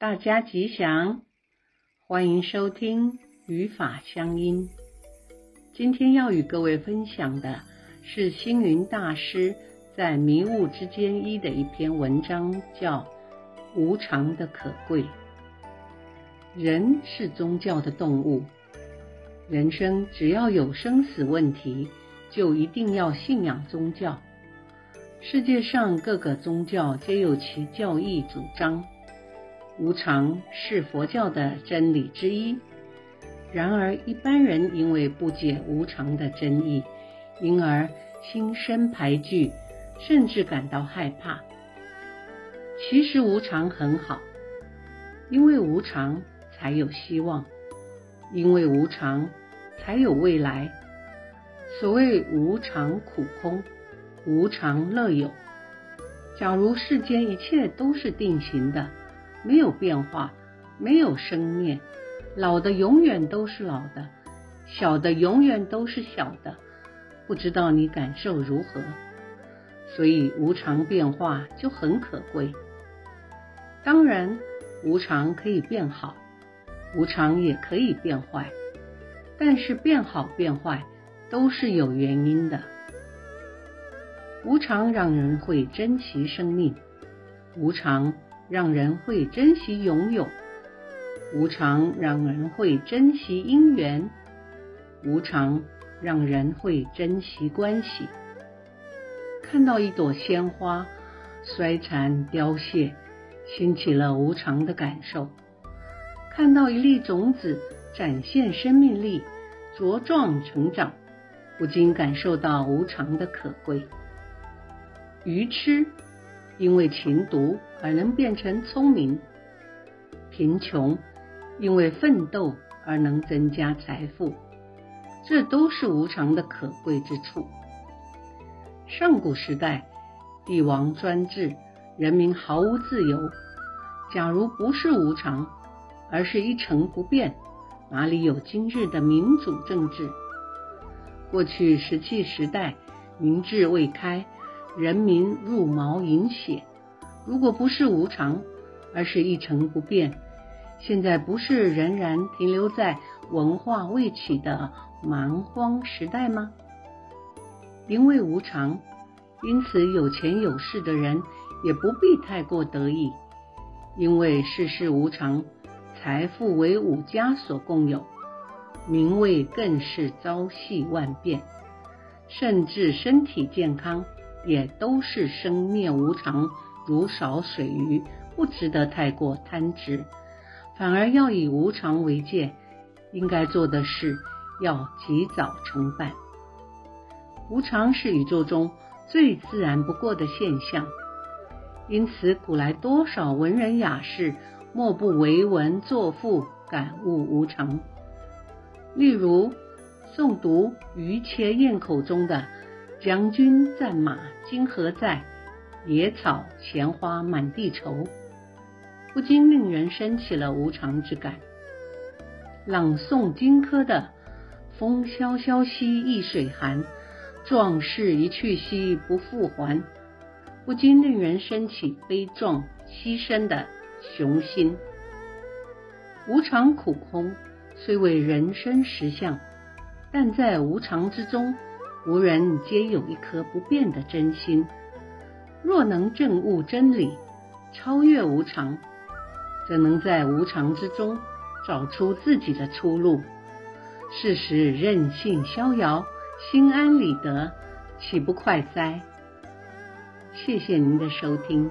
大家吉祥，欢迎收听语法乡音。今天要与各位分享的是星云大师在《迷雾之间一》的一篇文章，叫《无常的可贵》。人是宗教的动物，人生只要有生死问题，就一定要信仰宗教。世界上各个宗教皆有其教义主张。无常是佛教的真理之一，然而一般人因为不解无常的真意，因而心生排拒，甚至感到害怕。其实无常很好，因为无常才有希望，因为无常才有未来。所谓无常苦空，无常乐有。假如世间一切都是定型的。没有变化，没有生灭，老的永远都是老的，小的永远都是小的，不知道你感受如何？所以无常变化就很可贵。当然，无常可以变好，无常也可以变坏，但是变好变坏都是有原因的。无常让人会珍惜生命，无常。让人会珍惜拥有，无常让人会珍惜因缘，无常让人会珍惜关系。看到一朵鲜花衰残凋谢，兴起了无常的感受；看到一粒种子展现生命力，茁壮成长，不禁感受到无常的可贵。愚痴。因为情毒而能变成聪明，贫穷因为奋斗而能增加财富，这都是无常的可贵之处。上古时代，帝王专制，人民毫无自由。假如不是无常，而是一成不变，哪里有今日的民主政治？过去石器时代，民智未开。人民入毛饮血，如果不是无常，而是一成不变，现在不是仍然停留在文化未起的蛮荒时代吗？因为无常，因此有钱有势的人也不必太过得意，因为世事无常，财富为五家所共有，名位更是朝夕万变，甚至身体健康。也都是生灭无常，如少水鱼，不值得太过贪执，反而要以无常为戒。应该做的事要及早成办。无常是宇宙中最自然不过的现象，因此古来多少文人雅士，莫不为文作赋，感悟无常。例如诵读于切咽口中的。将军战马今何在？野草闲花满地愁，不禁令人生起了无常之感。朗诵荆轲的“风萧萧兮易水寒，壮士一去兮不复还”，不禁令人生起悲壮牺牲的雄心。无常苦空，虽为人生实相，但在无常之中。无人皆有一颗不变的真心。若能证悟真理，超越无常，则能在无常之中找出自己的出路。事时任性逍遥，心安理得，岂不快哉？谢谢您的收听。